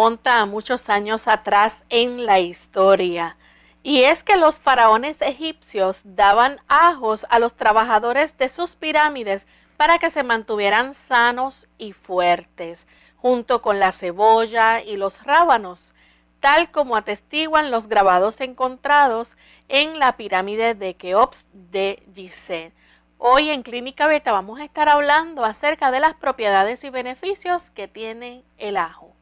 A muchos años atrás en la historia. Y es que los faraones egipcios daban ajos a los trabajadores de sus pirámides para que se mantuvieran sanos y fuertes, junto con la cebolla y los rábanos, tal como atestiguan los grabados encontrados en la pirámide de Keops de Gizeh. Hoy en Clínica Beta vamos a estar hablando acerca de las propiedades y beneficios que tiene el ajo.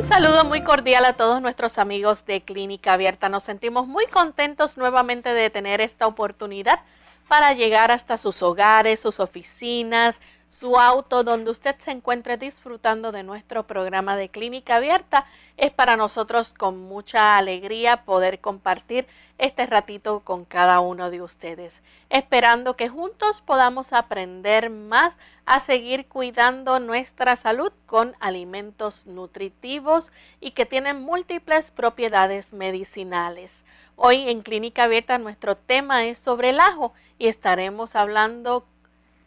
Un saludo muy cordial a todos nuestros amigos de Clínica Abierta. Nos sentimos muy contentos nuevamente de tener esta oportunidad para llegar hasta sus hogares, sus oficinas, su auto, donde usted se encuentre disfrutando de nuestro programa de clínica abierta. Es para nosotros con mucha alegría poder compartir este ratito con cada uno de ustedes, esperando que juntos podamos aprender más a seguir cuidando nuestra salud con alimentos nutritivos y que tienen múltiples propiedades medicinales. Hoy en Clínica Abierta nuestro tema es sobre el ajo y estaremos hablando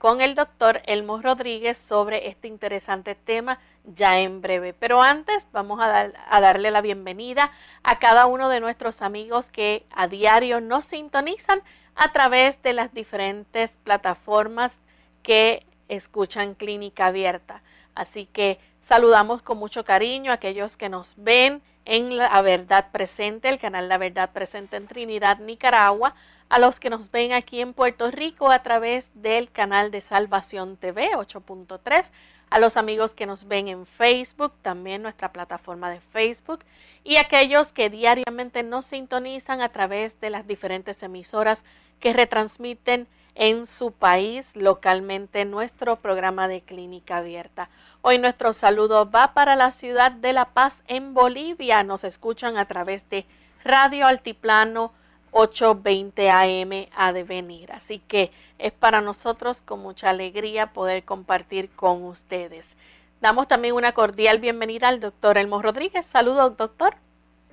con el doctor Elmo Rodríguez sobre este interesante tema ya en breve. Pero antes vamos a, a, darle la bienvenida a cada uno de nuestros amigos que a diario nos sintonizan a través de las diferentes plataformas que escuchan Clínica Abierta. Así que saludamos con mucho cariño a aquellos que nos ven en La Verdad Presente, el canal La Verdad Presente en Trinidad, Nicaragua, a los que nos ven aquí en Puerto Rico a través del canal de Salvación TV 8.3, a los amigos que nos ven en Facebook, también nuestra plataforma de Facebook, y aquellos que diariamente nos sintonizan a través de las diferentes emisoras que retransmiten en su país localmente nuestro programa de clínica abierta. Hoy nuestro saludo va para la ciudad de La Paz en Bolivia. Nos escuchan a través de Radio Altiplano 820 AM a devenir. Así que es para nosotros con mucha alegría poder compartir con ustedes. Damos también una cordial bienvenida al doctor Elmo Rodríguez. Saludos, doctor.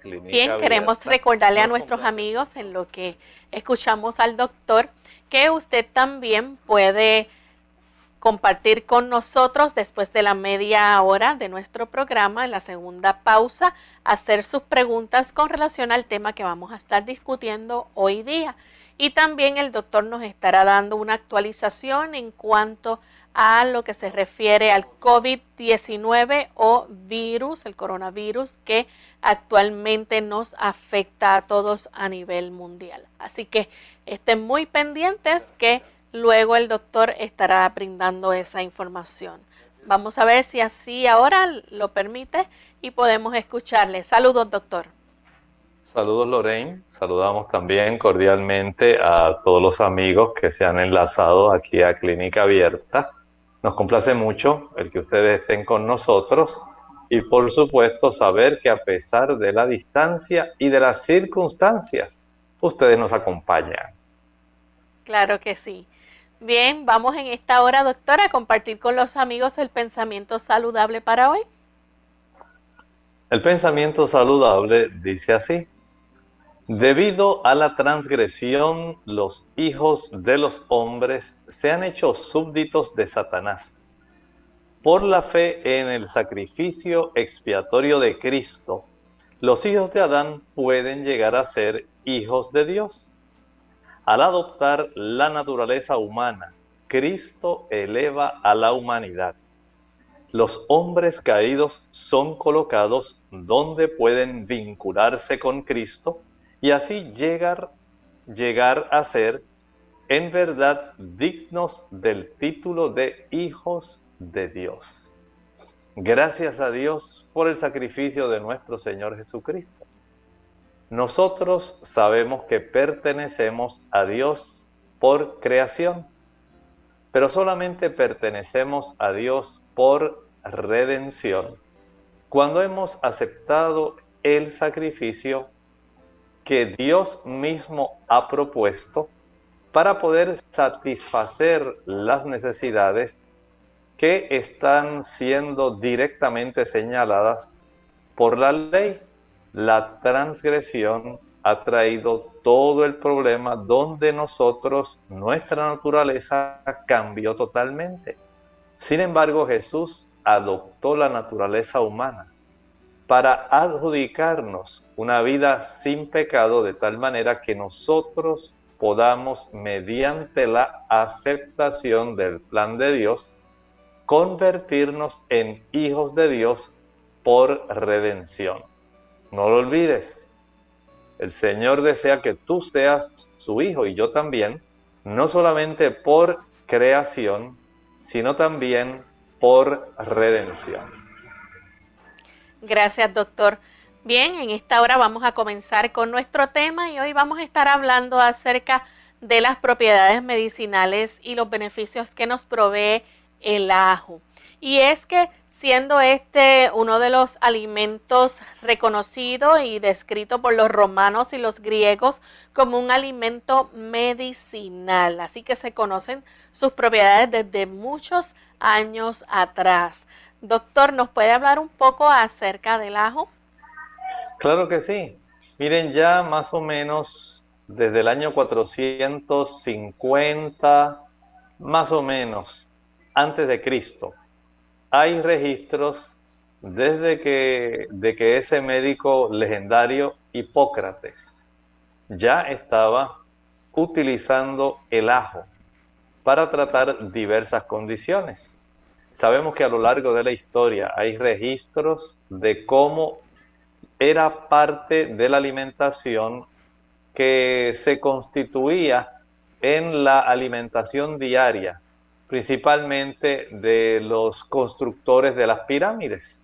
Bien, queremos recordarle a nuestros amigos en lo que escuchamos al doctor que usted también puede compartir con nosotros después de la media hora de nuestro programa, en la segunda pausa, hacer sus preguntas con relación al tema que vamos a estar discutiendo hoy día. Y también el doctor nos estará dando una actualización en cuanto a lo que se refiere al COVID-19 o virus, el coronavirus, que actualmente nos afecta a todos a nivel mundial. Así que estén muy pendientes que luego el doctor estará brindando esa información. Vamos a ver si así ahora lo permite y podemos escucharle. Saludos, doctor. Saludos, Lorraine. Saludamos también cordialmente a todos los amigos que se han enlazado aquí a Clínica Abierta Nos complace mucho el que ustedes estén con nosotros y por supuesto saber que a pesar de la distancia y de las circunstancias, ustedes nos acompañan. Claro que sí. Bien, vamos en esta hora, doctora, a compartir con los amigos el pensamiento saludable para hoy. El pensamiento saludable dice así. Debido a la transgresión, los hijos de los hombres se han hecho súbditos de Satanás por la fe en el sacrificio expiatorio de Cristo, los hijos de Adán pueden llegar a ser hijos de Dios. Al adoptar la naturaleza humana, Cristo eleva a la humanidad. Los hombres caídos son colocados donde pueden vincularse con Cristo y así llegar, llegar a ser en verdad dignos del título de hijos de Dios. Gracias a Dios por el sacrificio de nuestro Señor Jesucristo. Nosotros sabemos que pertenecemos a Dios por creación, pero solamente pertenecemos a Dios por redención. Cuando hemos aceptado el sacrificio que Dios mismo ha propuesto para poder satisfacer las necesidades que están siendo directamente señaladas por la ley. La transgresión ha traído todo el problema donde nosotros, nuestra naturaleza cambió totalmente. Sin embargo, Jesús adoptó la naturaleza humana para adjudicarnos una vida sin pecado de tal manera que nosotros podamos, mediante la aceptación del plan de Dios, convertirnos en hijos de Dios por redención. No lo olvides. El Señor desea que tú seas su hijo y yo también, no solamente por creación, sino también por redención. Gracias, doctor. Bien, en esta hora vamos a comenzar con nuestro tema y hoy vamos a estar hablando acerca de las propiedades medicinales y los beneficios que nos provee el ajo. Y es que siendo este uno de los alimentos reconocido y descrito por los romanos y los griegos como un alimento medicinal, así que se conocen sus propiedades desde muchos años atrás. Doctor, ¿nos puede hablar un poco acerca del ajo? Claro que sí. Miren, ya más o menos desde el año 450, más o menos, antes de Cristo. Hay registros desde que, de que ese médico legendario Hipócrates ya estaba utilizando el ajo para tratar diversas condiciones. Sabemos que a lo largo de la historia hay registros de cómo era parte de la alimentación que se constituía en la alimentación diaria principalmente de los constructores de las pirámides.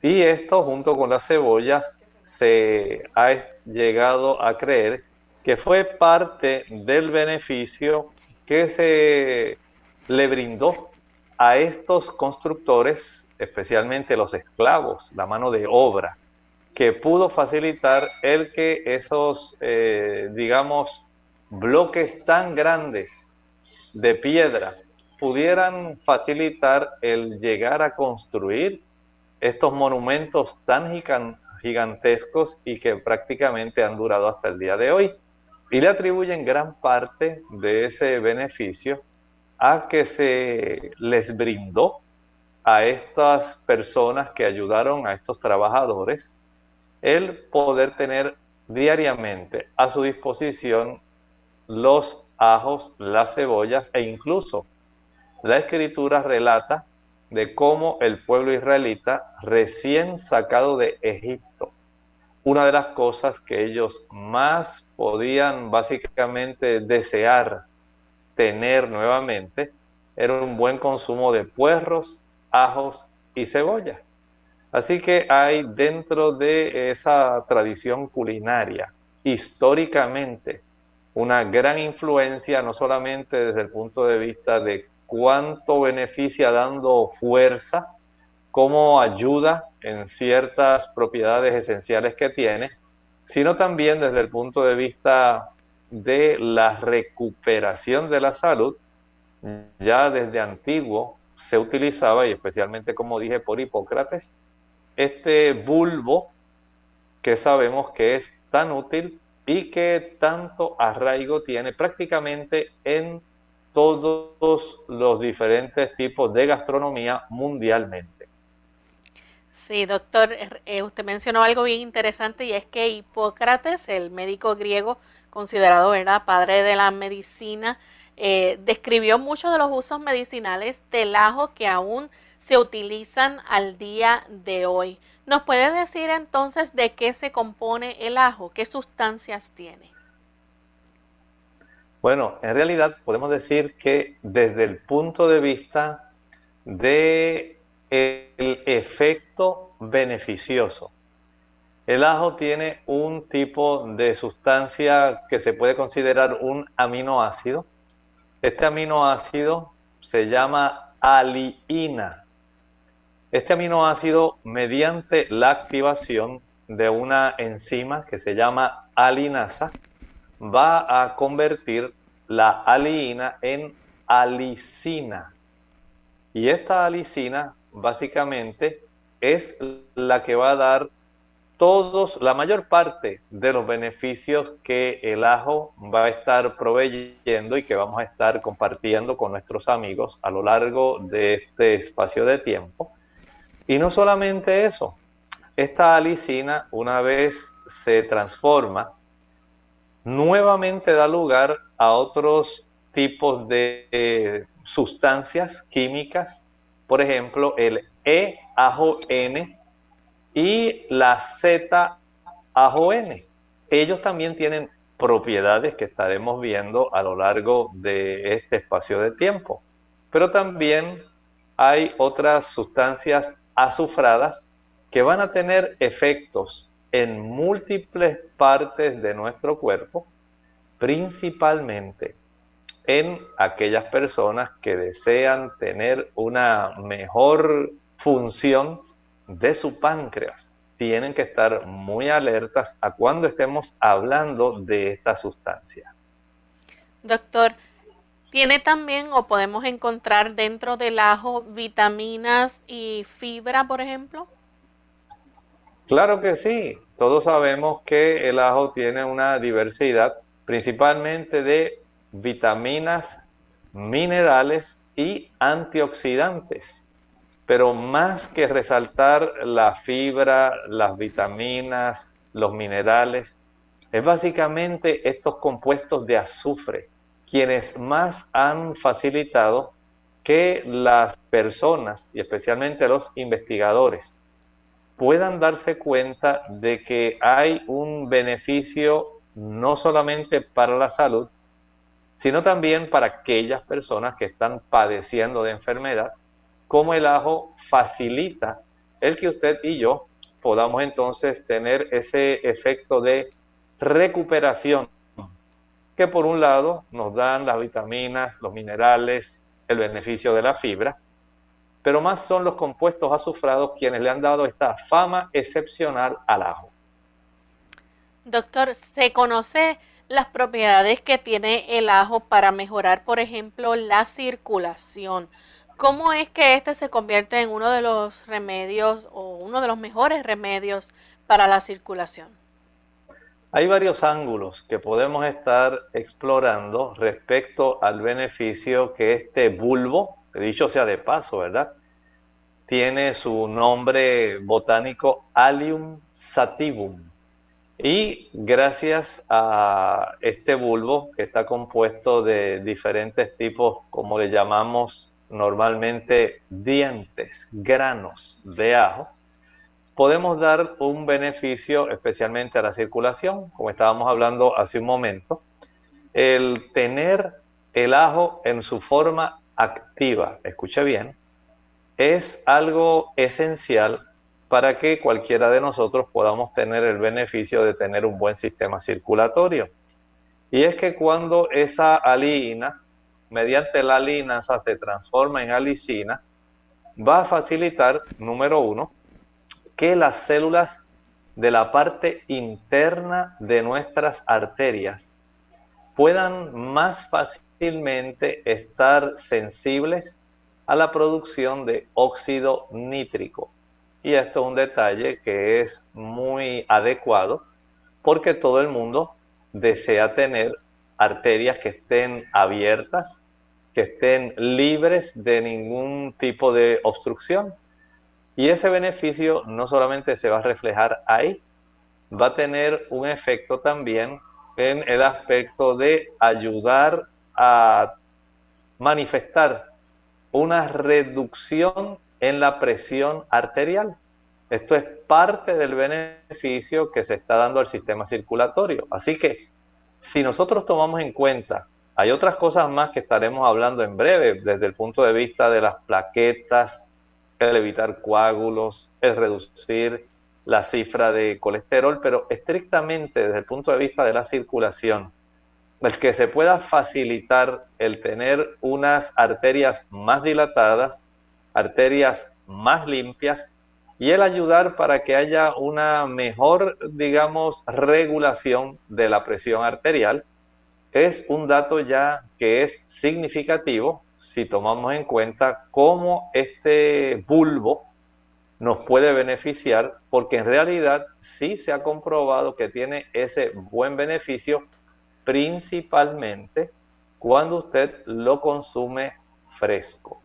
Y esto junto con las cebollas se ha llegado a creer que fue parte del beneficio que se le brindó a estos constructores, especialmente los esclavos, la mano de obra, que pudo facilitar el que esos, eh, digamos, bloques tan grandes de piedra pudieran facilitar el llegar a construir estos monumentos tan gigantescos y que prácticamente han durado hasta el día de hoy. Y le atribuyen gran parte de ese beneficio a que se les brindó a estas personas que ayudaron a estos trabajadores el poder tener diariamente a su disposición los ajos, las cebollas e incluso la escritura relata de cómo el pueblo israelita recién sacado de Egipto, una de las cosas que ellos más podían básicamente desear tener nuevamente era un buen consumo de puerros, ajos y cebolla. Así que hay dentro de esa tradición culinaria, históricamente, una gran influencia, no solamente desde el punto de vista de cuánto beneficia dando fuerza, cómo ayuda en ciertas propiedades esenciales que tiene, sino también desde el punto de vista de la recuperación de la salud. Ya desde antiguo se utilizaba, y especialmente como dije por Hipócrates, este bulbo que sabemos que es tan útil y que tanto arraigo tiene prácticamente en todos los diferentes tipos de gastronomía mundialmente. Sí, doctor, eh, usted mencionó algo bien interesante y es que Hipócrates, el médico griego considerado ¿verdad? padre de la medicina, eh, describió muchos de los usos medicinales del ajo que aún se utilizan al día de hoy. ¿Nos puede decir entonces de qué se compone el ajo? ¿Qué sustancias tiene? Bueno, en realidad podemos decir que desde el punto de vista de el efecto beneficioso, el ajo tiene un tipo de sustancia que se puede considerar un aminoácido. Este aminoácido se llama aliina. Este aminoácido, mediante la activación de una enzima que se llama alinasa, va a convertir la aliina en alicina. Y esta alicina básicamente es la que va a dar todos, la mayor parte de los beneficios que el ajo va a estar proveyendo y que vamos a estar compartiendo con nuestros amigos a lo largo de este espacio de tiempo. Y no solamente eso, esta alicina una vez se transforma, nuevamente da lugar a otros tipos de eh, sustancias químicas, por ejemplo, el E-AJO-N y la Z-AJO-N. Ellos también tienen propiedades que estaremos viendo a lo largo de este espacio de tiempo. Pero también hay otras sustancias azufradas que van a tener efectos en múltiples partes de nuestro cuerpo, principalmente en aquellas personas que desean tener una mejor función de su páncreas. Tienen que estar muy alertas a cuando estemos hablando de esta sustancia. Doctor, tiene también o podemos encontrar dentro del ajo vitaminas y fibra, por ejemplo. Claro que sí. Todos sabemos que el ajo tiene una diversidad, principalmente de vitaminas, minerales y antioxidantes. Pero más que resaltar la fibra, las vitaminas, los minerales, es básicamente estos compuestos de azufre quienes más han facilitado que las personas, y especialmente los investigadores, puedan darse cuenta de que hay un beneficio no solamente para la salud, sino también para aquellas personas que están padeciendo de enfermedad, como el ajo facilita el que usted y yo podamos entonces tener ese efecto de recuperación que por un lado nos dan las vitaminas, los minerales, el beneficio de la fibra, pero más son los compuestos azufrados quienes le han dado esta fama excepcional al ajo. Doctor, ¿se conoce las propiedades que tiene el ajo para mejorar, por ejemplo, la circulación? ¿Cómo es que este se convierte en uno de los remedios o uno de los mejores remedios para la circulación? Hay varios ángulos que podemos estar explorando respecto al beneficio que este bulbo, dicho sea de paso, ¿verdad? Tiene su nombre botánico Allium sativum. Y gracias a este bulbo, que está compuesto de diferentes tipos, como le llamamos normalmente, dientes, granos de ajo, podemos dar un beneficio especialmente a la circulación, como estábamos hablando hace un momento, el tener el ajo en su forma activa, escuche bien, es algo esencial para que cualquiera de nosotros podamos tener el beneficio de tener un buen sistema circulatorio. Y es que cuando esa alina mediante la linasa se transforma en alicina, va a facilitar, número uno, que las células de la parte interna de nuestras arterias puedan más fácilmente estar sensibles a la producción de óxido nítrico. Y esto es un detalle que es muy adecuado porque todo el mundo desea tener arterias que estén abiertas, que estén libres de ningún tipo de obstrucción. Y ese beneficio no solamente se va a reflejar ahí, va a tener un efecto también en el aspecto de ayudar a manifestar una reducción en la presión arterial. Esto es parte del beneficio que se está dando al sistema circulatorio. Así que si nosotros tomamos en cuenta, hay otras cosas más que estaremos hablando en breve desde el punto de vista de las plaquetas, el evitar coágulos, el reducir la cifra de colesterol, pero estrictamente desde el punto de vista de la circulación, el que se pueda facilitar el tener unas arterias más dilatadas, arterias más limpias y el ayudar para que haya una mejor, digamos, regulación de la presión arterial, es un dato ya que es significativo si tomamos en cuenta cómo este bulbo nos puede beneficiar, porque en realidad sí se ha comprobado que tiene ese buen beneficio principalmente cuando usted lo consume fresco.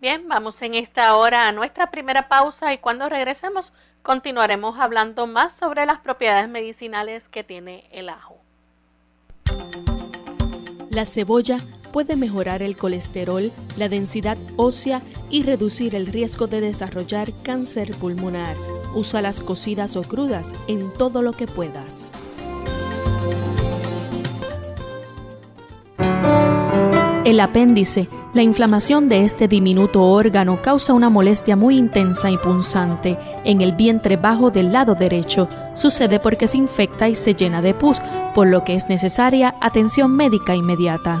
Bien, vamos en esta hora a nuestra primera pausa y cuando regresemos continuaremos hablando más sobre las propiedades medicinales que tiene el ajo. La cebolla puede mejorar el colesterol, la densidad ósea y reducir el riesgo de desarrollar cáncer pulmonar. Usa las cocidas o crudas en todo lo que puedas. El apéndice, la inflamación de este diminuto órgano causa una molestia muy intensa y punzante en el vientre bajo del lado derecho. Sucede porque se infecta y se llena de pus, por lo que es necesaria atención médica inmediata.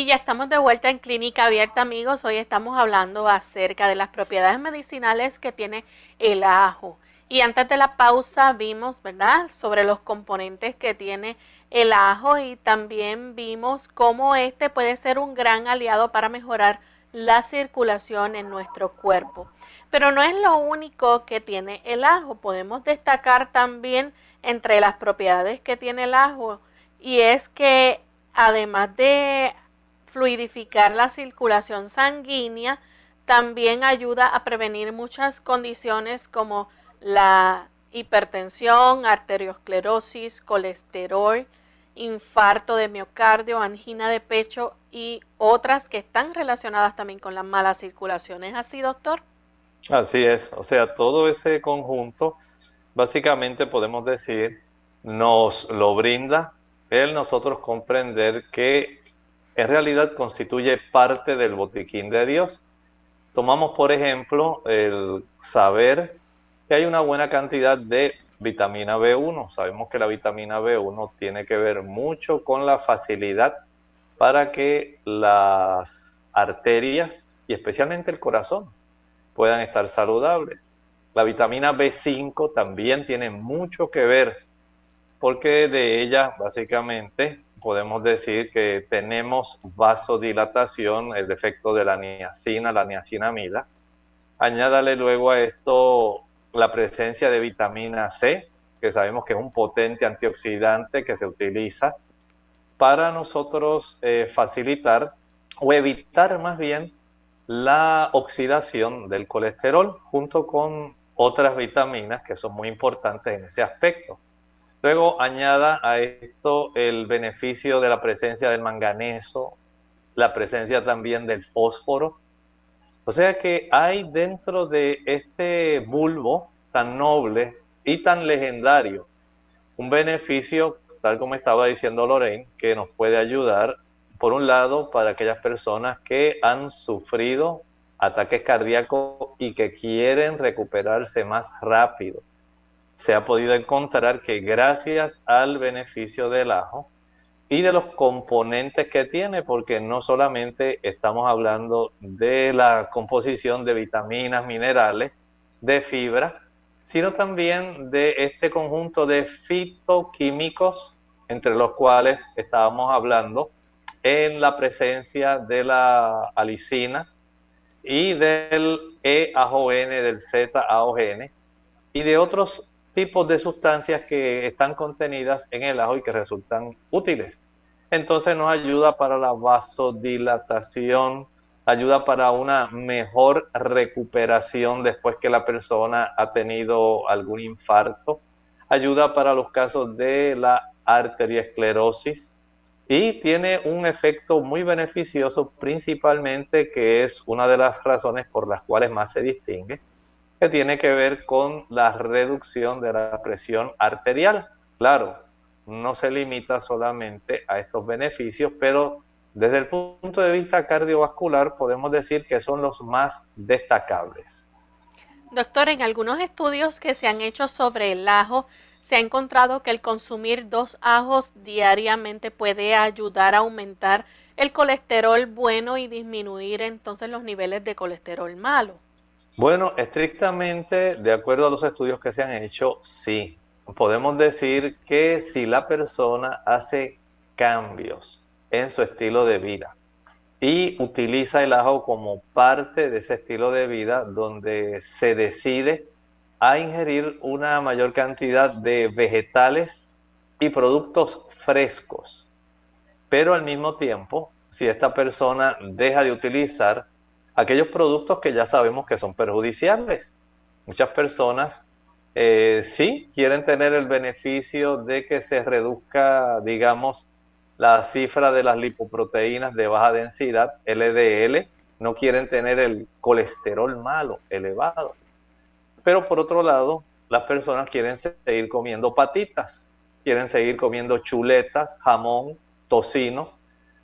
Y ya estamos de vuelta en Clínica Abierta, amigos. Hoy estamos hablando acerca de las propiedades medicinales que tiene el ajo. Y antes de la pausa vimos, ¿verdad?, sobre los componentes que tiene el ajo y también vimos cómo este puede ser un gran aliado para mejorar la circulación en nuestro cuerpo. Pero no es lo único que tiene el ajo. Podemos destacar también entre las propiedades que tiene el ajo y es que además de fluidificar la circulación sanguínea, también ayuda a prevenir muchas condiciones como la hipertensión, arteriosclerosis, colesterol, infarto de miocardio, angina de pecho y otras que están relacionadas también con la mala circulación. ¿Es así, doctor? Así es, o sea, todo ese conjunto, básicamente podemos decir, nos lo brinda el nosotros comprender que en realidad constituye parte del botiquín de Dios. Tomamos, por ejemplo, el saber que hay una buena cantidad de vitamina B1. Sabemos que la vitamina B1 tiene que ver mucho con la facilidad para que las arterias y especialmente el corazón puedan estar saludables. La vitamina B5 también tiene mucho que ver porque de ella básicamente podemos decir que tenemos vasodilatación, el efecto de la niacina, la niacinamida. Añádale luego a esto la presencia de vitamina C, que sabemos que es un potente antioxidante que se utiliza para nosotros eh, facilitar o evitar más bien la oxidación del colesterol junto con otras vitaminas que son muy importantes en ese aspecto. Luego añada a esto el beneficio de la presencia del manganeso, la presencia también del fósforo, o sea que hay dentro de este bulbo tan noble y tan legendario un beneficio, tal como estaba diciendo Lorraine, que nos puede ayudar, por un lado, para aquellas personas que han sufrido ataques cardíacos y que quieren recuperarse más rápido. Se ha podido encontrar que gracias al beneficio del ajo, y de los componentes que tiene, porque no solamente estamos hablando de la composición de vitaminas, minerales, de fibra, sino también de este conjunto de fitoquímicos, entre los cuales estábamos hablando en la presencia de la alicina y del EAJON, del Z-AOGN y de otros tipos de sustancias que están contenidas en el ajo y que resultan útiles. Entonces nos ayuda para la vasodilatación, ayuda para una mejor recuperación después que la persona ha tenido algún infarto, ayuda para los casos de la arteriosclerosis y tiene un efecto muy beneficioso principalmente que es una de las razones por las cuales más se distingue, que tiene que ver con la reducción de la presión arterial. Claro, no se limita solamente a estos beneficios, pero desde el punto de vista cardiovascular podemos decir que son los más destacables. Doctor, en algunos estudios que se han hecho sobre el ajo, se ha encontrado que el consumir dos ajos diariamente puede ayudar a aumentar el colesterol bueno y disminuir entonces los niveles de colesterol malo. Bueno, estrictamente, de acuerdo a los estudios que se han hecho, sí. Podemos decir que si la persona hace cambios en su estilo de vida y utiliza el ajo como parte de ese estilo de vida donde se decide a ingerir una mayor cantidad de vegetales y productos frescos, pero al mismo tiempo, si esta persona deja de utilizar aquellos productos que ya sabemos que son perjudiciales. Muchas personas eh, sí quieren tener el beneficio de que se reduzca, digamos, la cifra de las lipoproteínas de baja densidad, LDL, no quieren tener el colesterol malo elevado. Pero por otro lado, las personas quieren seguir comiendo patitas, quieren seguir comiendo chuletas, jamón, tocino,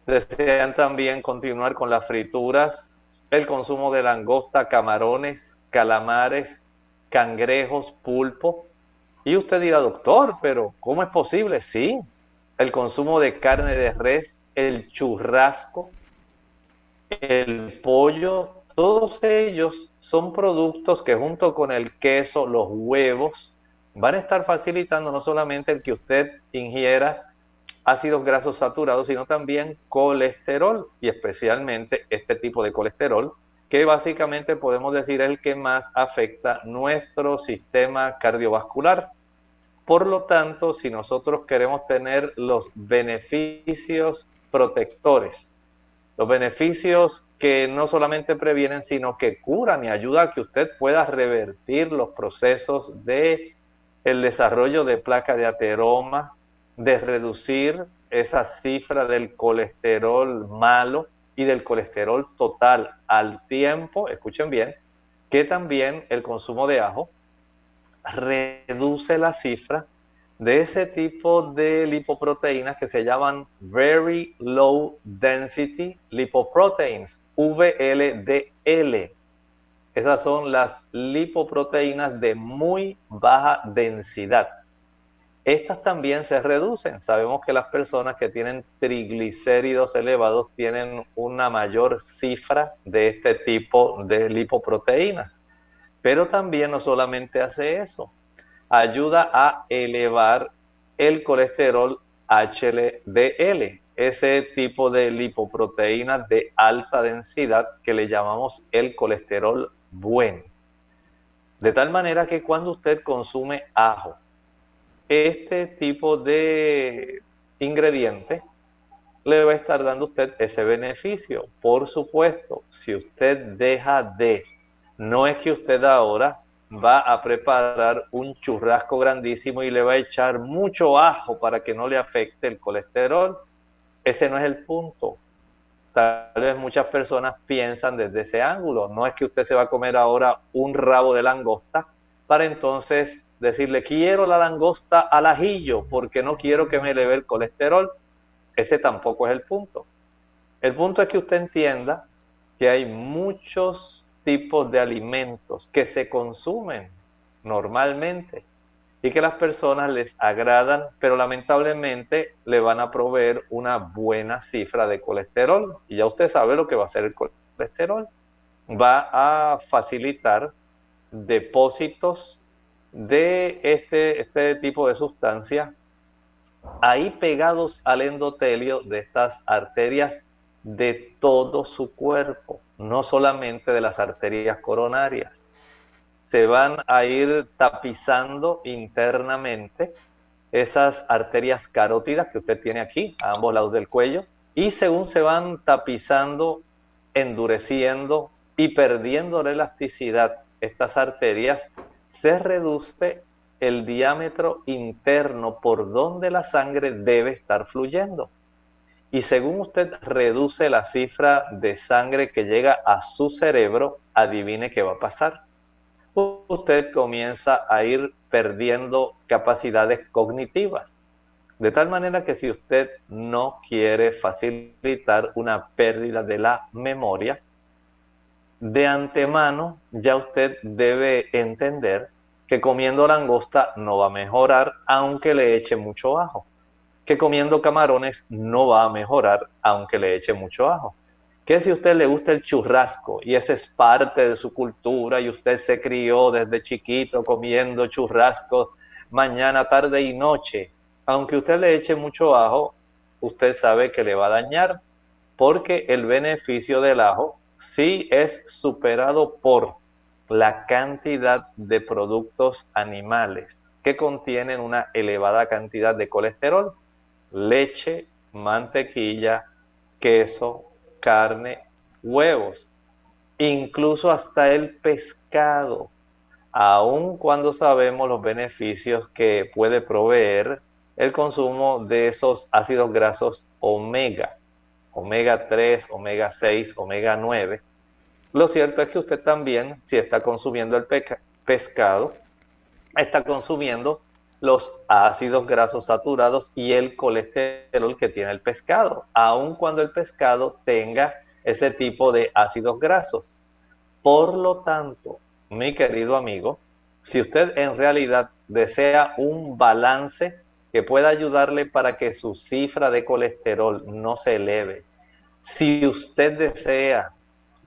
desean también continuar con las frituras, el consumo de langosta, camarones, calamares, cangrejos, pulpo. Y usted dirá, doctor, pero ¿cómo es posible? Sí, el consumo de carne de res, el churrasco, el pollo, todos ellos son productos que junto con el queso, los huevos, van a estar facilitando no solamente el que usted ingiera ácidos grasos saturados, sino también colesterol y especialmente este tipo de colesterol que básicamente podemos decir es el que más afecta nuestro sistema cardiovascular. Por lo tanto, si nosotros queremos tener los beneficios protectores, los beneficios que no solamente previenen, sino que curan y ayudan a que usted pueda revertir los procesos de el desarrollo de placa de ateroma, de reducir esa cifra del colesterol malo y del colesterol total al tiempo, escuchen bien, que también el consumo de ajo reduce la cifra de ese tipo de lipoproteínas que se llaman Very Low Density Lipoproteins, VLDL. Esas son las lipoproteínas de muy baja densidad. Estas también se reducen. Sabemos que las personas que tienen triglicéridos elevados tienen una mayor cifra de este tipo de lipoproteínas. Pero también no solamente hace eso, ayuda a elevar el colesterol HDL, ese tipo de lipoproteínas de alta densidad que le llamamos el colesterol bueno. De tal manera que cuando usted consume ajo, este tipo de ingrediente le va a estar dando a usted ese beneficio. Por supuesto, si usted deja de, no es que usted ahora va a preparar un churrasco grandísimo y le va a echar mucho ajo para que no le afecte el colesterol. Ese no es el punto. Tal vez muchas personas piensan desde ese ángulo. No es que usted se va a comer ahora un rabo de langosta para entonces decirle quiero la langosta al ajillo porque no quiero que me eleve el colesterol. Ese tampoco es el punto. El punto es que usted entienda que hay muchos tipos de alimentos que se consumen normalmente y que las personas les agradan, pero lamentablemente le van a proveer una buena cifra de colesterol. Y ya usted sabe lo que va a hacer el colesterol. Va a facilitar depósitos de este, este tipo de sustancias ahí pegados al endotelio de estas arterias de todo su cuerpo, no solamente de las arterias coronarias. Se van a ir tapizando internamente esas arterias carótidas que usted tiene aquí, a ambos lados del cuello, y según se van tapizando, endureciendo y perdiendo la elasticidad estas arterias, se reduce el diámetro interno por donde la sangre debe estar fluyendo. Y según usted reduce la cifra de sangre que llega a su cerebro, adivine qué va a pasar. Usted comienza a ir perdiendo capacidades cognitivas. De tal manera que si usted no quiere facilitar una pérdida de la memoria, de antemano ya usted debe entender que comiendo langosta no va a mejorar aunque le eche mucho ajo que comiendo camarones no va a mejorar aunque le eche mucho ajo. Que si usted le gusta el churrasco y ese es parte de su cultura y usted se crió desde chiquito comiendo churrasco mañana, tarde y noche, aunque usted le eche mucho ajo, usted sabe que le va a dañar porque el beneficio del ajo sí es superado por la cantidad de productos animales que contienen una elevada cantidad de colesterol. Leche, mantequilla, queso, carne, huevos, incluso hasta el pescado, aun cuando sabemos los beneficios que puede proveer el consumo de esos ácidos grasos omega, omega 3, omega 6, omega 9. Lo cierto es que usted también, si está consumiendo el pescado, está consumiendo los ácidos grasos saturados y el colesterol que tiene el pescado, aun cuando el pescado tenga ese tipo de ácidos grasos. Por lo tanto, mi querido amigo, si usted en realidad desea un balance que pueda ayudarle para que su cifra de colesterol no se eleve, si usted desea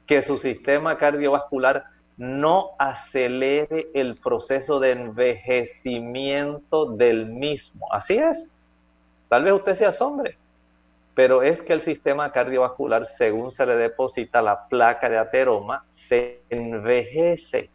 que su sistema cardiovascular no acelere el proceso de envejecimiento del mismo. Así es. Tal vez usted se asombre, pero es que el sistema cardiovascular, según se le deposita la placa de ateroma, se envejece.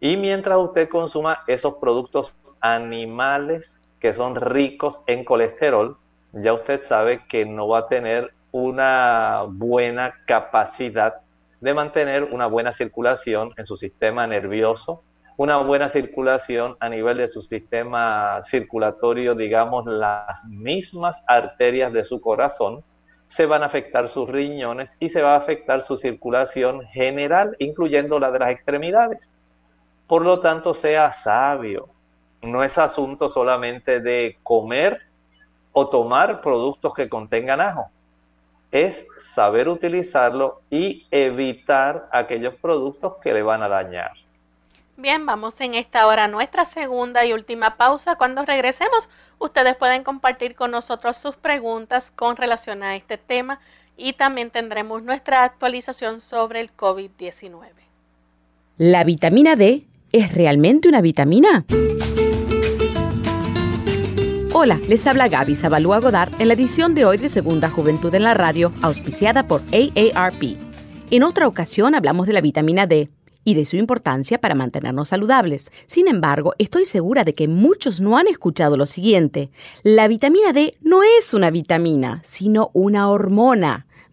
Y mientras usted consuma esos productos animales que son ricos en colesterol, ya usted sabe que no va a tener una buena capacidad de mantener una buena circulación en su sistema nervioso, una buena circulación a nivel de su sistema circulatorio, digamos, las mismas arterias de su corazón, se van a afectar sus riñones y se va a afectar su circulación general, incluyendo la de las extremidades. Por lo tanto, sea sabio. No es asunto solamente de comer o tomar productos que contengan ajo. Es saber utilizarlo y evitar aquellos productos que le van a dañar. Bien, vamos en esta hora a nuestra segunda y última pausa. Cuando regresemos, ustedes pueden compartir con nosotros sus preguntas con relación a este tema y también tendremos nuestra actualización sobre el COVID-19. ¿La vitamina D es realmente una vitamina? Hola, les habla Gaby Zabalúa Godard en la edición de hoy de Segunda Juventud en la Radio, auspiciada por AARP. En otra ocasión hablamos de la vitamina D y de su importancia para mantenernos saludables. Sin embargo, estoy segura de que muchos no han escuchado lo siguiente. La vitamina D no es una vitamina, sino una hormona.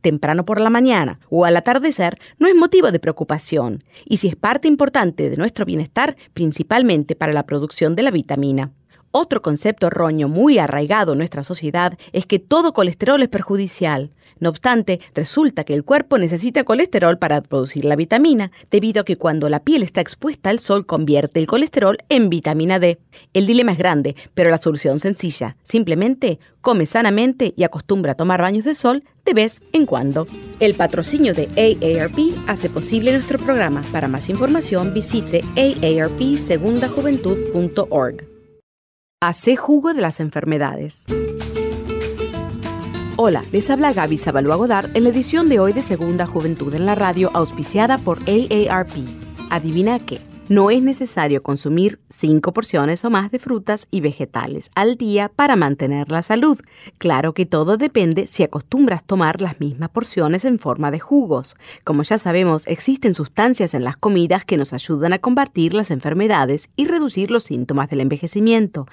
temprano por la mañana o al atardecer no es motivo de preocupación y si es parte importante de nuestro bienestar, principalmente para la producción de la vitamina. Otro concepto erróneo muy arraigado en nuestra sociedad es que todo colesterol es perjudicial. No obstante, resulta que el cuerpo necesita colesterol para producir la vitamina, debido a que cuando la piel está expuesta al sol convierte el colesterol en vitamina D. El dilema es grande, pero la solución sencilla. Simplemente come sanamente y acostumbra a tomar baños de sol de vez en cuando. El patrocinio de AARP hace posible nuestro programa. Para más información visite aarpsegundajuventud.org. Hace jugo de las enfermedades. Hola, les habla Gaby Zabalúa Godard en la edición de hoy de Segunda Juventud en la Radio, auspiciada por AARP. ¿Adivina qué? No es necesario consumir 5 porciones o más de frutas y vegetales al día para mantener la salud. Claro que todo depende si acostumbras tomar las mismas porciones en forma de jugos. Como ya sabemos, existen sustancias en las comidas que nos ayudan a combatir las enfermedades y reducir los síntomas del envejecimiento.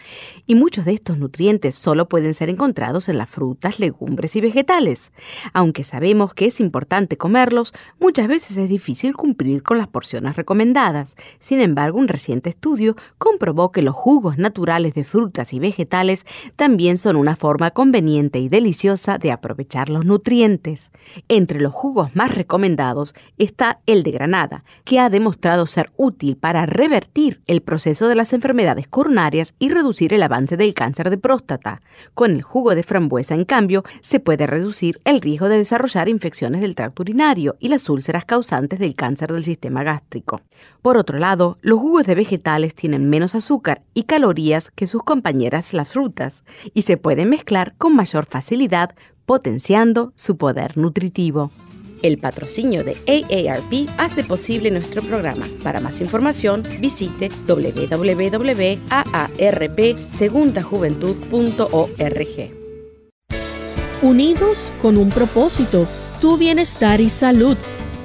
Y muchos de estos nutrientes solo pueden ser encontrados en las frutas, legumbres y vegetales. Aunque sabemos que es importante comerlos, muchas veces es difícil cumplir con las porciones recomendadas. Sin embargo, un reciente estudio comprobó que los jugos naturales de frutas y vegetales también son una forma conveniente y deliciosa de aprovechar los nutrientes. Entre los jugos más recomendados está el de granada, que ha demostrado ser útil para revertir el proceso de las enfermedades coronarias y reducir el avance del cáncer de próstata. Con el jugo de frambuesa, en cambio, se puede reducir el riesgo de desarrollar infecciones del tracto urinario y las úlceras causantes del cáncer del sistema gástrico. Por otro lado, los jugos de vegetales tienen menos azúcar y calorías que sus compañeras las frutas y se pueden mezclar con mayor facilidad, potenciando su poder nutritivo. El patrocinio de AARP hace posible nuestro programa. Para más información, visite www.aarpsegundajuventud.org. Unidos con un propósito, tu bienestar y salud.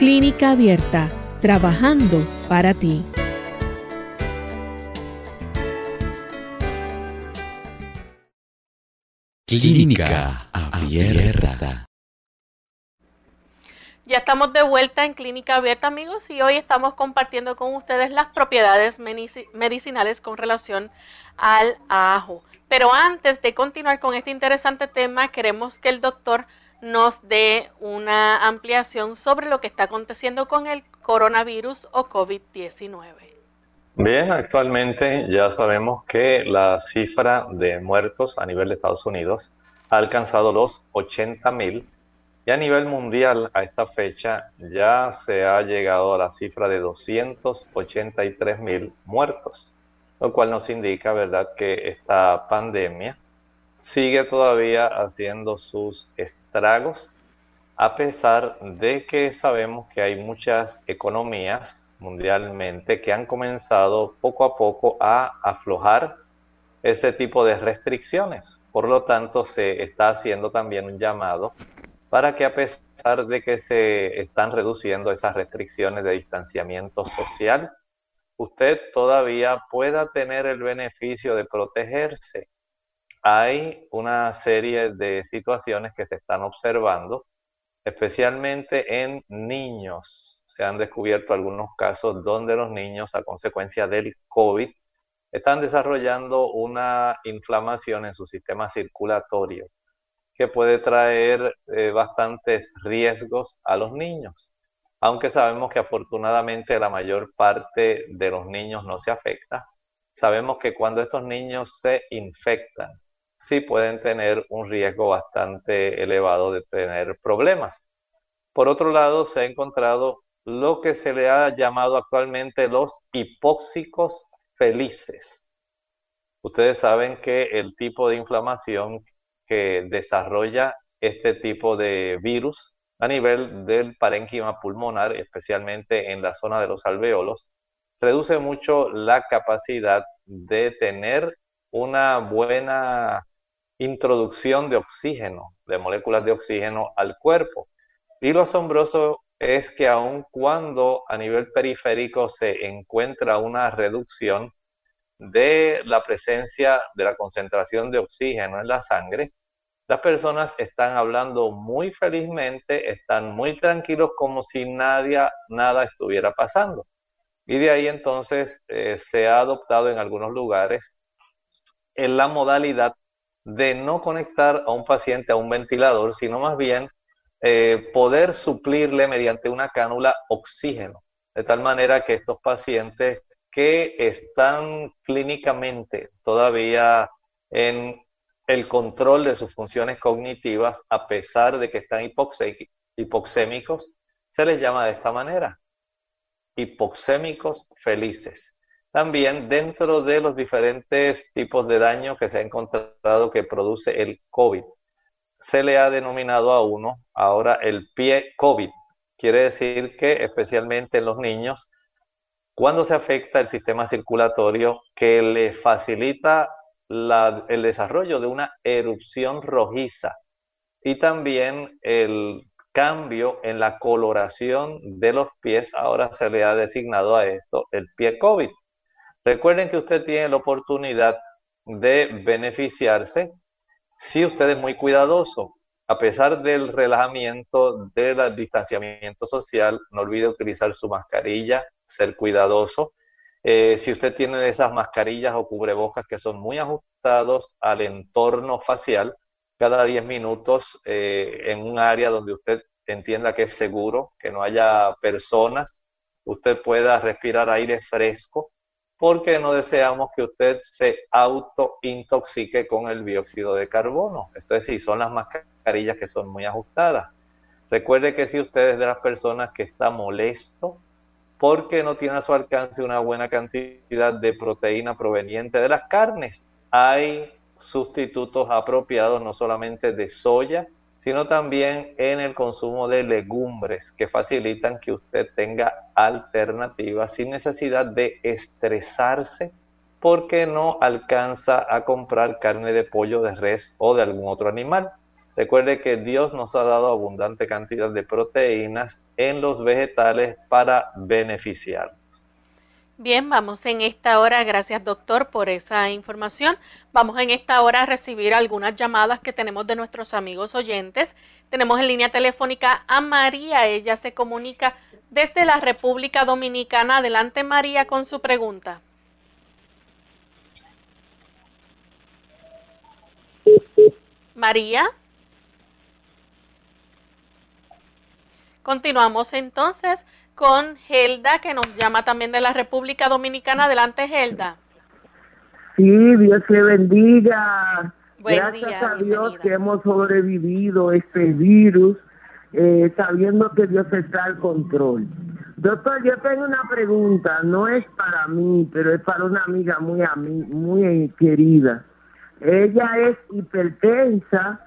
Clínica Abierta, trabajando para ti. Clínica Abierta. Ya estamos de vuelta en Clínica Abierta, amigos, y hoy estamos compartiendo con ustedes las propiedades medicinales con relación al ajo. Pero antes de continuar con este interesante tema, queremos que el doctor nos dé una ampliación sobre lo que está aconteciendo con el coronavirus o COVID-19. Bien, actualmente ya sabemos que la cifra de muertos a nivel de Estados Unidos ha alcanzado los 80 mil y a nivel mundial a esta fecha ya se ha llegado a la cifra de 283 mil muertos, lo cual nos indica, ¿verdad?, que esta pandemia sigue todavía haciendo sus estragos, a pesar de que sabemos que hay muchas economías mundialmente que han comenzado poco a poco a aflojar ese tipo de restricciones. Por lo tanto, se está haciendo también un llamado para que a pesar de que se están reduciendo esas restricciones de distanciamiento social, usted todavía pueda tener el beneficio de protegerse. Hay una serie de situaciones que se están observando, especialmente en niños se han descubierto algunos casos donde los niños a consecuencia del COVID están desarrollando una inflamación en su sistema circulatorio que puede traer eh, bastantes riesgos a los niños. Aunque sabemos que afortunadamente la mayor parte de los niños no se afecta, sabemos que cuando estos niños se infectan, sí pueden tener un riesgo bastante elevado de tener problemas. Por otro lado, se ha encontrado lo que se le ha llamado actualmente los hipóxicos felices. Ustedes saben que el tipo de inflamación que desarrolla este tipo de virus a nivel del parénquima pulmonar, especialmente en la zona de los alveolos, reduce mucho la capacidad de tener una buena introducción de oxígeno, de moléculas de oxígeno al cuerpo. Y lo asombroso es que aun cuando a nivel periférico se encuentra una reducción de la presencia de la concentración de oxígeno en la sangre, las personas están hablando muy felizmente, están muy tranquilos como si nadie, nada estuviera pasando. Y de ahí entonces eh, se ha adoptado en algunos lugares en la modalidad de no conectar a un paciente a un ventilador, sino más bien eh, poder suplirle mediante una cánula oxígeno, de tal manera que estos pacientes que están clínicamente todavía en el control de sus funciones cognitivas, a pesar de que están hipoxémicos, se les llama de esta manera, hipoxémicos felices. También dentro de los diferentes tipos de daño que se ha encontrado que produce el COVID, se le ha denominado a uno ahora el pie COVID. Quiere decir que especialmente en los niños, cuando se afecta el sistema circulatorio que le facilita el desarrollo de una erupción rojiza y también el cambio en la coloración de los pies, ahora se le ha designado a esto el pie COVID. Recuerden que usted tiene la oportunidad de beneficiarse si usted es muy cuidadoso, a pesar del relajamiento, del distanciamiento social, no olvide utilizar su mascarilla, ser cuidadoso. Eh, si usted tiene esas mascarillas o cubrebocas que son muy ajustados al entorno facial, cada 10 minutos eh, en un área donde usted entienda que es seguro, que no haya personas, usted pueda respirar aire fresco porque no deseamos que usted se autointoxique con el dióxido de carbono. Esto es decir, son las mascarillas que son muy ajustadas. Recuerde que si usted es de las personas que está molesto porque no tiene a su alcance una buena cantidad de proteína proveniente de las carnes, hay sustitutos apropiados no solamente de soya, sino también en el consumo de legumbres que facilitan que usted tenga alternativas sin necesidad de estresarse porque no alcanza a comprar carne de pollo, de res o de algún otro animal. Recuerde que Dios nos ha dado abundante cantidad de proteínas en los vegetales para beneficiar. Bien, vamos en esta hora, gracias doctor por esa información. Vamos en esta hora a recibir algunas llamadas que tenemos de nuestros amigos oyentes. Tenemos en línea telefónica a María, ella se comunica desde la República Dominicana. Adelante María con su pregunta. María. Continuamos entonces con Gelda, que nos llama también de la República Dominicana. Adelante, Gelda. Sí, Dios te bendiga. Buen Gracias día, a Dios que hemos sobrevivido este virus, eh, sabiendo que Dios está al control. Doctor, yo tengo una pregunta, no es para mí, pero es para una amiga muy, ami- muy querida. Ella es hipertensa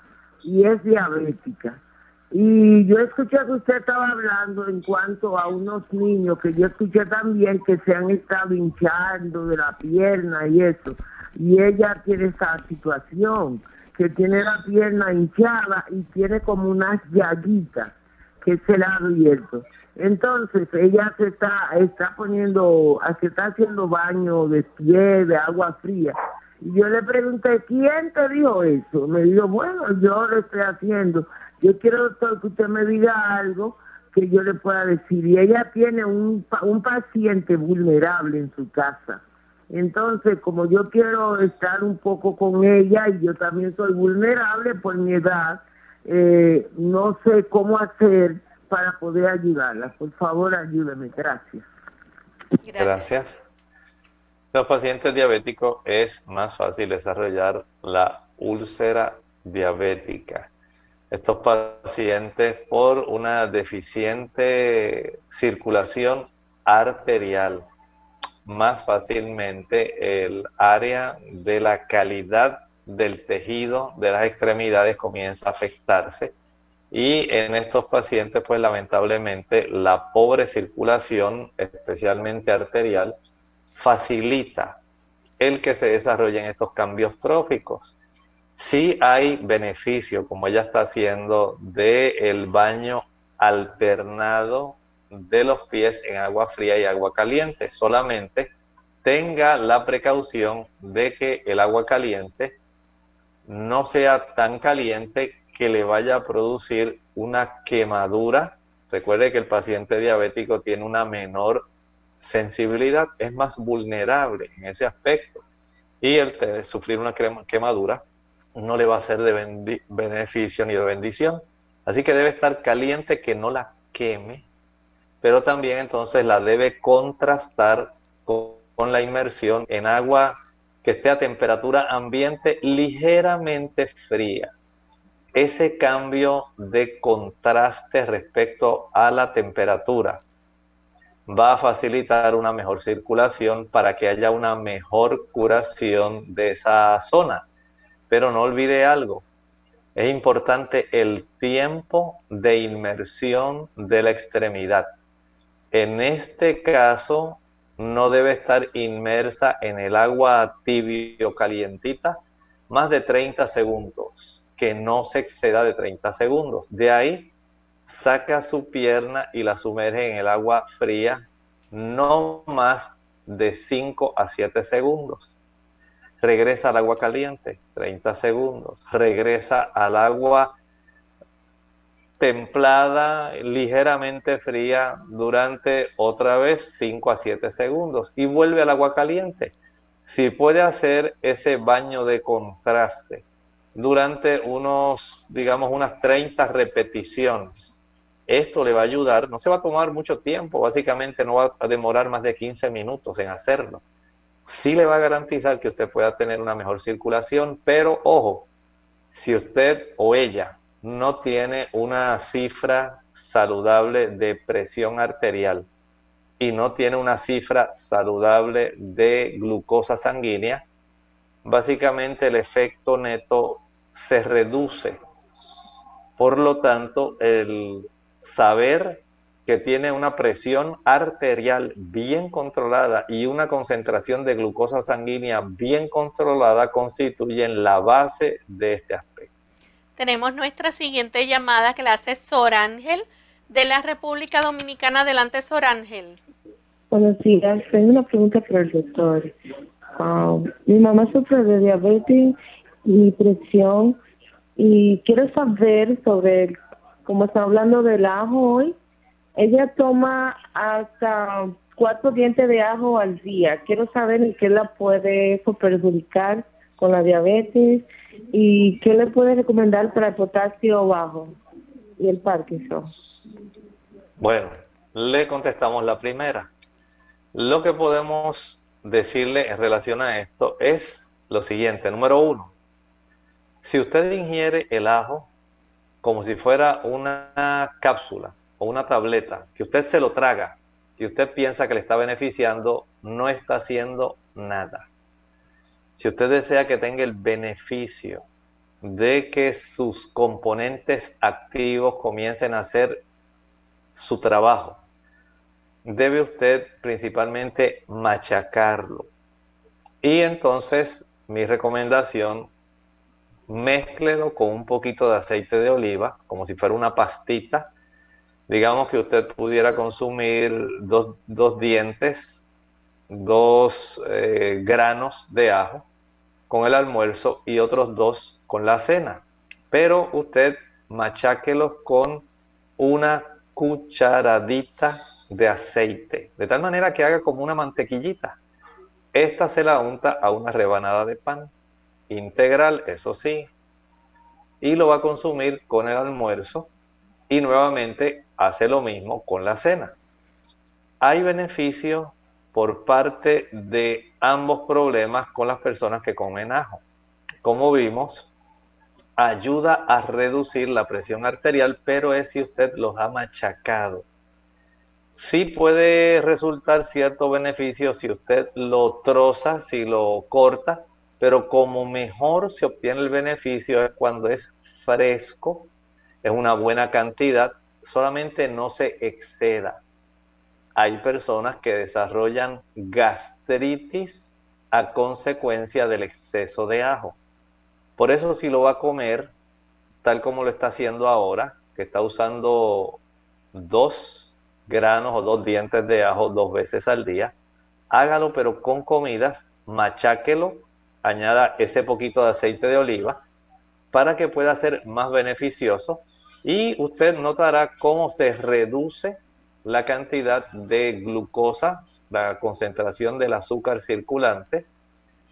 y es diabética. Y yo escuché que usted estaba hablando en cuanto a unos niños que yo escuché también que se han estado hinchando de la pierna y eso. Y ella tiene esa situación, que tiene la pierna hinchada y tiene como unas llaguitas que se la ha abierto. Entonces ella se está, está poniendo, se está haciendo baño de pie, de agua fría. Y yo le pregunté, ¿quién te dijo eso? Me dijo, bueno, yo lo estoy haciendo. Yo quiero, doctor, que usted me diga algo que yo le pueda decir. Y ella tiene un, un paciente vulnerable en su casa. Entonces, como yo quiero estar un poco con ella y yo también soy vulnerable por mi edad, eh, no sé cómo hacer para poder ayudarla. Por favor, ayúdeme. Gracias. Gracias. Los pacientes diabéticos es más fácil desarrollar la úlcera diabética. Estos pacientes por una deficiente circulación arterial, más fácilmente el área de la calidad del tejido de las extremidades comienza a afectarse y en estos pacientes, pues lamentablemente, la pobre circulación, especialmente arterial, facilita el que se desarrollen estos cambios tróficos. Sí hay beneficio, como ella está haciendo, del baño alternado de los pies en agua fría y agua caliente. Solamente tenga la precaución de que el agua caliente no sea tan caliente que le vaya a producir una quemadura. Recuerde que el paciente diabético tiene una menor sensibilidad, es más vulnerable en ese aspecto. Y el sufrir una quemadura no le va a ser de beneficio ni de bendición. Así que debe estar caliente que no la queme, pero también entonces la debe contrastar con, con la inmersión en agua que esté a temperatura ambiente ligeramente fría. Ese cambio de contraste respecto a la temperatura va a facilitar una mejor circulación para que haya una mejor curación de esa zona. Pero no olvide algo, es importante el tiempo de inmersión de la extremidad. En este caso, no debe estar inmersa en el agua tibio calientita más de 30 segundos, que no se exceda de 30 segundos. De ahí, saca su pierna y la sumerge en el agua fría no más de 5 a 7 segundos. Regresa al agua caliente, 30 segundos. Regresa al agua templada, ligeramente fría, durante otra vez 5 a 7 segundos. Y vuelve al agua caliente. Si puede hacer ese baño de contraste durante unos, digamos, unas 30 repeticiones, esto le va a ayudar, no se va a tomar mucho tiempo, básicamente no va a demorar más de 15 minutos en hacerlo. Sí le va a garantizar que usted pueda tener una mejor circulación, pero ojo, si usted o ella no tiene una cifra saludable de presión arterial y no tiene una cifra saludable de glucosa sanguínea, básicamente el efecto neto se reduce. Por lo tanto, el saber que tiene una presión arterial bien controlada y una concentración de glucosa sanguínea bien controlada constituyen la base de este aspecto. Tenemos nuestra siguiente llamada que la hace Sor Ángel de la República Dominicana. Adelante, Sor Ángel. Buenos días, tengo una pregunta para el doctor. Ah, mi mamá sufre de diabetes y presión y quiero saber sobre, como está hablando del ajo hoy, ella toma hasta cuatro dientes de ajo al día. Quiero saber en qué la puede perjudicar con la diabetes y qué le puede recomendar para el potasio bajo y el Parkinson. Bueno, le contestamos la primera. Lo que podemos decirle en relación a esto es lo siguiente. Número uno, si usted ingiere el ajo como si fuera una cápsula una tableta, que usted se lo traga y usted piensa que le está beneficiando, no está haciendo nada. Si usted desea que tenga el beneficio de que sus componentes activos comiencen a hacer su trabajo, debe usted principalmente machacarlo. Y entonces mi recomendación, mézclelo con un poquito de aceite de oliva, como si fuera una pastita. Digamos que usted pudiera consumir dos, dientes, dos eh, granos de ajo con el almuerzo y otros dos con la cena. Pero usted macháquelos con una cucharadita de aceite, de tal manera que haga como una mantequillita. Esta se la unta a una rebanada de pan integral, eso sí, y lo va a consumir con el almuerzo y nuevamente hace lo mismo con la cena. Hay beneficios por parte de ambos problemas con las personas que comen ajo. Como vimos, ayuda a reducir la presión arterial, pero es si usted los ha machacado sí puede resultar cierto beneficio si usted lo troza, si lo corta, pero como mejor se obtiene el beneficio es cuando es fresco, es una buena cantidad, solamente no se exceda. Hay personas que desarrollan gastritis a consecuencia del exceso de ajo. Por eso si lo va a comer, tal como lo está haciendo ahora, que está usando dos granos o dos dientes de ajo dos veces al día. Hágalo pero con comidas, macháquelo, añada ese poquito de aceite de oliva para que pueda ser más beneficioso y usted notará cómo se reduce la cantidad de glucosa, la concentración del azúcar circulante,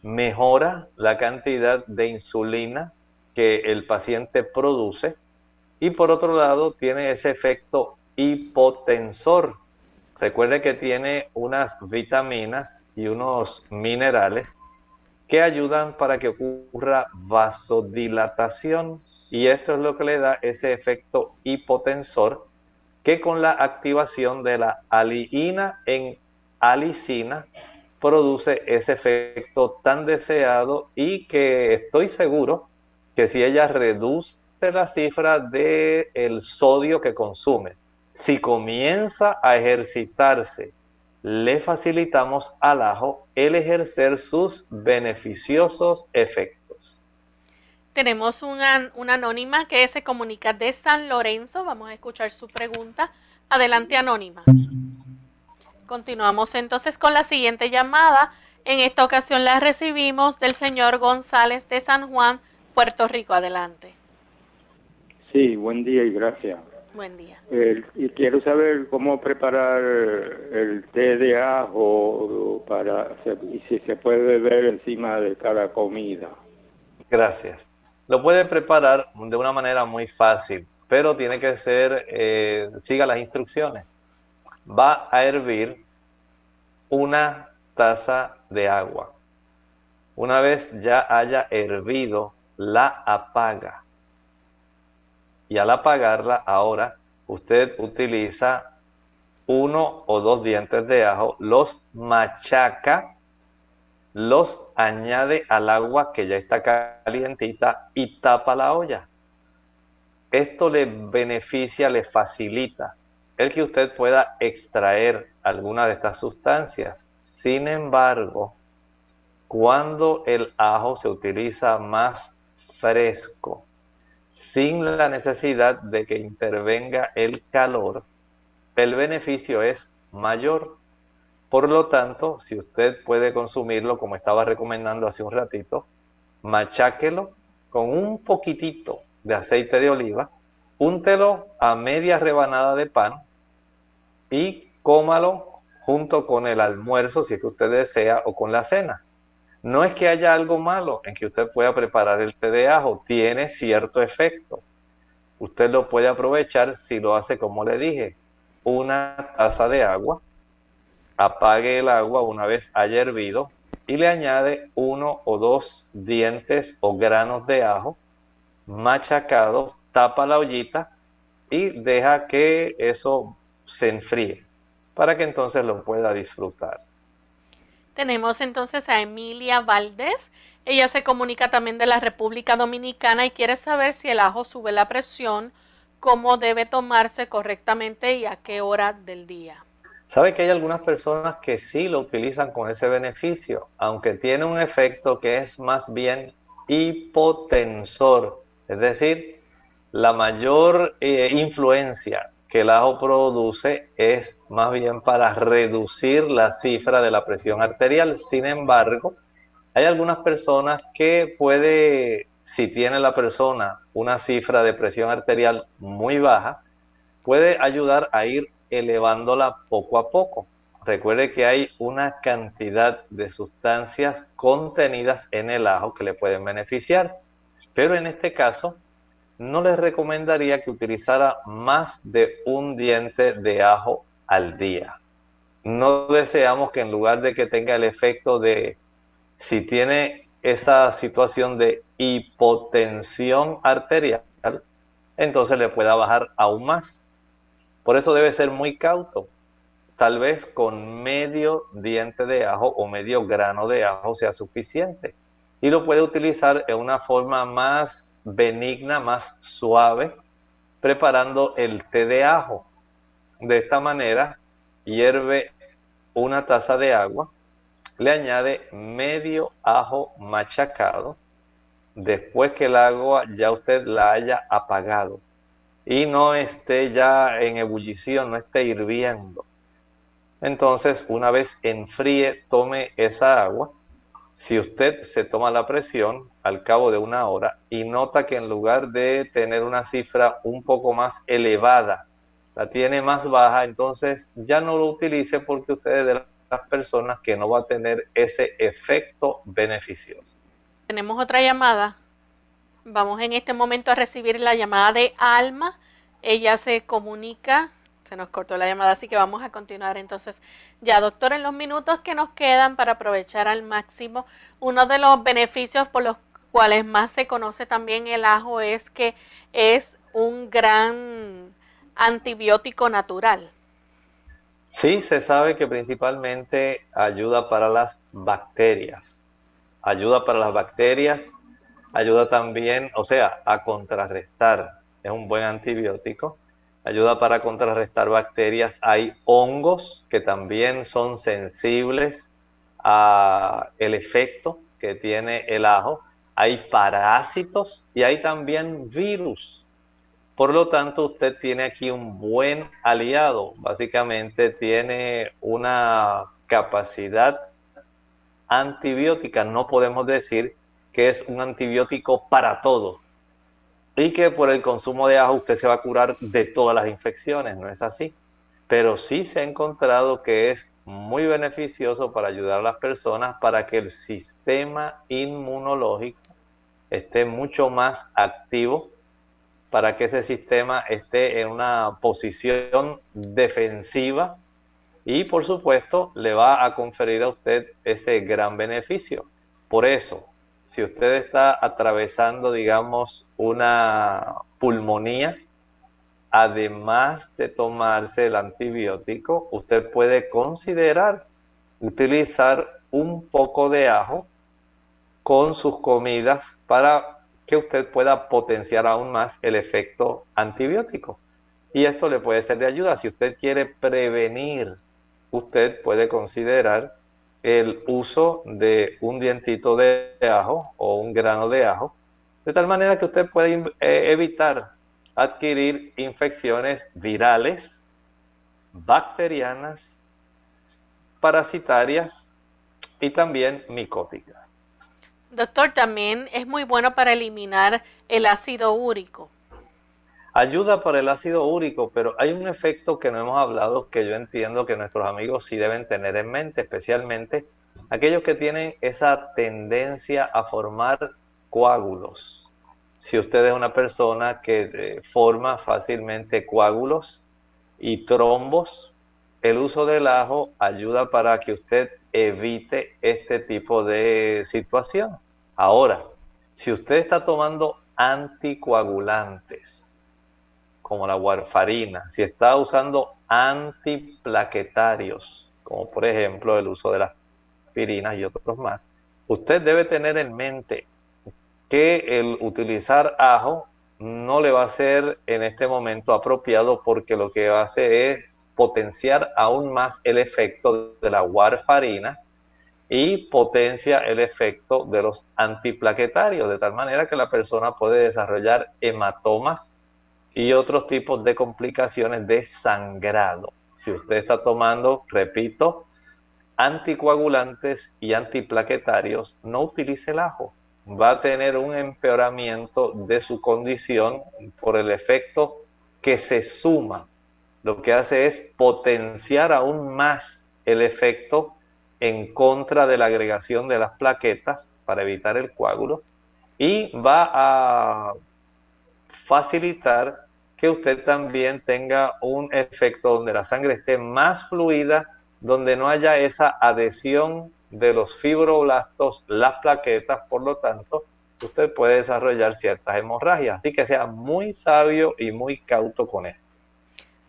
mejora la cantidad de insulina que el paciente produce y por otro lado tiene ese efecto hipotensor. Recuerde que tiene unas vitaminas y unos minerales que ayudan para que ocurra vasodilatación. Y esto es lo que le da ese efecto hipotensor que con la activación de la aliina en alicina produce ese efecto tan deseado y que estoy seguro que si ella reduce la cifra del el sodio que consume si comienza a ejercitarse, le facilitamos al ajo el ejercer sus beneficiosos efectos. Tenemos una, una, anónima que se comunica de San Lorenzo. Vamos a escuchar su pregunta. Adelante, anónima. Continuamos entonces con la siguiente llamada. En esta ocasión la recibimos del señor González de San Juan, Puerto Rico. Adelante. Sí, buen día y gracias. Buen día. y quiero saber cómo preparar el té de ajo para y si se puede beber encima de cada comida. Gracias. Lo puede preparar de una manera muy fácil, pero tiene que ser, eh, siga las instrucciones. Va a hervir una taza de agua. Una vez ya haya hervido, la apaga y al apagarla ahora usted utiliza uno o dos dientes de ajo, los machaca, los añade al agua que ya está calientita y tapa la olla. Esto le beneficia, le facilita el que usted pueda extraer alguna de estas sustancias. Sin embargo, cuando el ajo se utiliza más fresco, sin la necesidad de que intervenga el calor, el beneficio es mayor. Por lo tanto, si usted puede consumirlo como estaba recomendando hace un ratito, macháquelo con un poquitito de aceite de oliva, úntelo a media rebanada de pan y cómalo junto con el almuerzo si es que usted desea o con la cena. No es que haya algo malo en que usted pueda preparar el té de ajo, tiene cierto efecto. Usted lo puede aprovechar si lo hace como le dije, una taza de agua, apague el agua una vez haya hervido y le añade uno o dos dientes o granos de ajo machacados, tapa la ollita y deja que eso se enfríe para que entonces lo pueda disfrutar. Tenemos entonces a Emilia Valdés. Ella se comunica también de la República Dominicana y quiere saber si el ajo sube la presión, cómo debe tomarse correctamente y a qué hora del día. Sabe que hay algunas personas que sí lo utilizan con ese beneficio, aunque tiene un efecto que es más bien hipotensor, es decir, la mayor eh, influencia que el ajo produce es más bien para reducir la cifra de la presión arterial. Sin embargo, hay algunas personas que puede, si tiene la persona una cifra de presión arterial muy baja, puede ayudar a ir elevándola poco a poco. Recuerde que hay una cantidad de sustancias contenidas en el ajo que le pueden beneficiar, pero en este caso no les recomendaría que utilizara más de un diente de ajo al día. No deseamos que en lugar de que tenga el efecto de, si tiene esa situación de hipotensión arterial, entonces le pueda bajar aún más. Por eso debe ser muy cauto. Tal vez con medio diente de ajo o medio grano de ajo sea suficiente. Y lo puede utilizar en una forma más benigna, más suave, preparando el té de ajo. De esta manera, hierve una taza de agua, le añade medio ajo machacado, después que el agua ya usted la haya apagado y no esté ya en ebullición, no esté hirviendo. Entonces, una vez enfríe, tome esa agua si usted se toma la presión al cabo de una hora y nota que en lugar de tener una cifra un poco más elevada, la tiene más baja, entonces ya no lo utilice porque usted es de las personas que no va a tener ese efecto beneficioso. Tenemos otra llamada. Vamos en este momento a recibir la llamada de Alma. Ella se comunica se nos cortó la llamada, así que vamos a continuar entonces. Ya, doctor, en los minutos que nos quedan para aprovechar al máximo, uno de los beneficios por los cuales más se conoce también el ajo es que es un gran antibiótico natural. Sí, se sabe que principalmente ayuda para las bacterias. Ayuda para las bacterias, ayuda también, o sea, a contrarrestar. Es un buen antibiótico ayuda para contrarrestar bacterias. Hay hongos que también son sensibles a el efecto que tiene el ajo. Hay parásitos y hay también virus. Por lo tanto, usted tiene aquí un buen aliado. Básicamente tiene una capacidad antibiótica. No podemos decir que es un antibiótico para todo, y que por el consumo de ajo usted se va a curar de todas las infecciones, no es así. Pero sí se ha encontrado que es muy beneficioso para ayudar a las personas para que el sistema inmunológico esté mucho más activo, para que ese sistema esté en una posición defensiva y por supuesto le va a conferir a usted ese gran beneficio. Por eso, si usted está atravesando, digamos, una pulmonía, además de tomarse el antibiótico, usted puede considerar utilizar un poco de ajo con sus comidas para que usted pueda potenciar aún más el efecto antibiótico. Y esto le puede ser de ayuda. Si usted quiere prevenir, usted puede considerar el uso de un dientito de ajo o un grano de ajo, de tal manera que usted puede eh, evitar adquirir infecciones virales, bacterianas, parasitarias y también micóticas. Doctor, también es muy bueno para eliminar el ácido úrico ayuda para el ácido úrico, pero hay un efecto que no hemos hablado que yo entiendo que nuestros amigos sí deben tener en mente, especialmente aquellos que tienen esa tendencia a formar coágulos. Si usted es una persona que eh, forma fácilmente coágulos, y trombos, el uso del ajo ayuda para que usted evite este tipo de situación. Ahora, si usted está tomando anticoagulantes, como la warfarina, si está usando antiplaquetarios, como por ejemplo el uso de las aspirinas y otros más, usted debe tener en mente que el utilizar ajo no le va a ser en este momento apropiado porque lo que hace es potenciar aún más el efecto de la warfarina y potencia el efecto de los antiplaquetarios, de tal manera que la persona puede desarrollar hematomas y otros tipos de complicaciones de sangrado. Si usted está tomando, repito, anticoagulantes y antiplaquetarios, no utilice el ajo. Va a tener un empeoramiento de su condición por el efecto que se suma. Lo que hace es potenciar aún más el efecto en contra de la agregación de las plaquetas para evitar el coágulo y va a facilitar que usted también tenga un efecto donde la sangre esté más fluida, donde no haya esa adhesión de los fibroblastos, las plaquetas, por lo tanto, usted puede desarrollar ciertas hemorragias. Así que sea muy sabio y muy cauto con esto.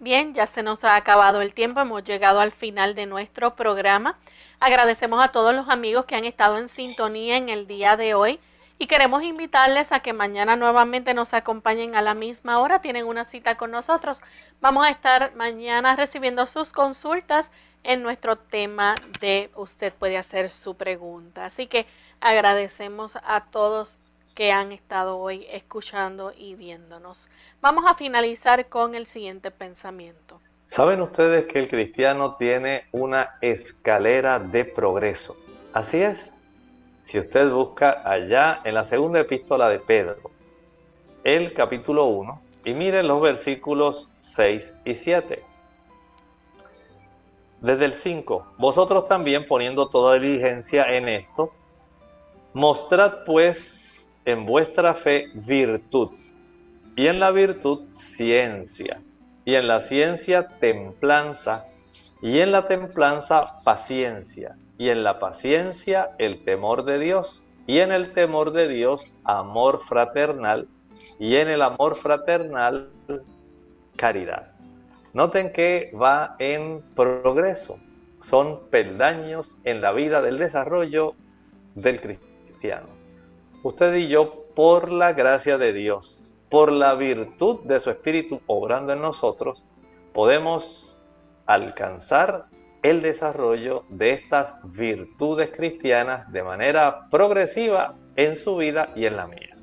Bien, ya se nos ha acabado el tiempo, hemos llegado al final de nuestro programa. Agradecemos a todos los amigos que han estado en sintonía en el día de hoy y queremos invitarles a que mañana nuevamente nos acompañen a la misma hora. Tienen una cita con nosotros. Vamos a estar mañana recibiendo sus consultas en nuestro tema de usted puede hacer su pregunta. Así que agradecemos a todos que han estado hoy escuchando y viéndonos. Vamos a finalizar con el siguiente pensamiento. ¿Saben ustedes que el cristiano tiene una escalera de progreso? Así es. Si usted busca allá en la segunda epístola de Pedro, el capítulo 1, y miren los versículos 6 y 7. Desde el 5, vosotros también poniendo toda diligencia en esto, mostrad pues en vuestra fe virtud, y en la virtud ciencia, y en la ciencia templanza, y en la templanza paciencia, y en la paciencia el temor de Dios, y en el temor de Dios amor fraternal, y en el amor fraternal caridad. Noten que va en progreso, son peldaños en la vida del desarrollo del cristiano. Usted y yo, por la gracia de Dios, por la virtud de su Espíritu obrando en nosotros, podemos alcanzar el desarrollo de estas virtudes cristianas de manera progresiva en su vida y en la mía.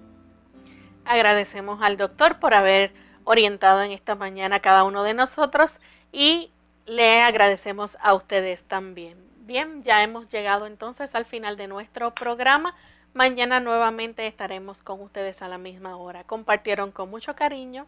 Agradecemos al doctor por haber orientado en esta mañana a cada uno de nosotros y le agradecemos a ustedes también. Bien, ya hemos llegado entonces al final de nuestro programa. Mañana nuevamente estaremos con ustedes a la misma hora. Compartieron con mucho cariño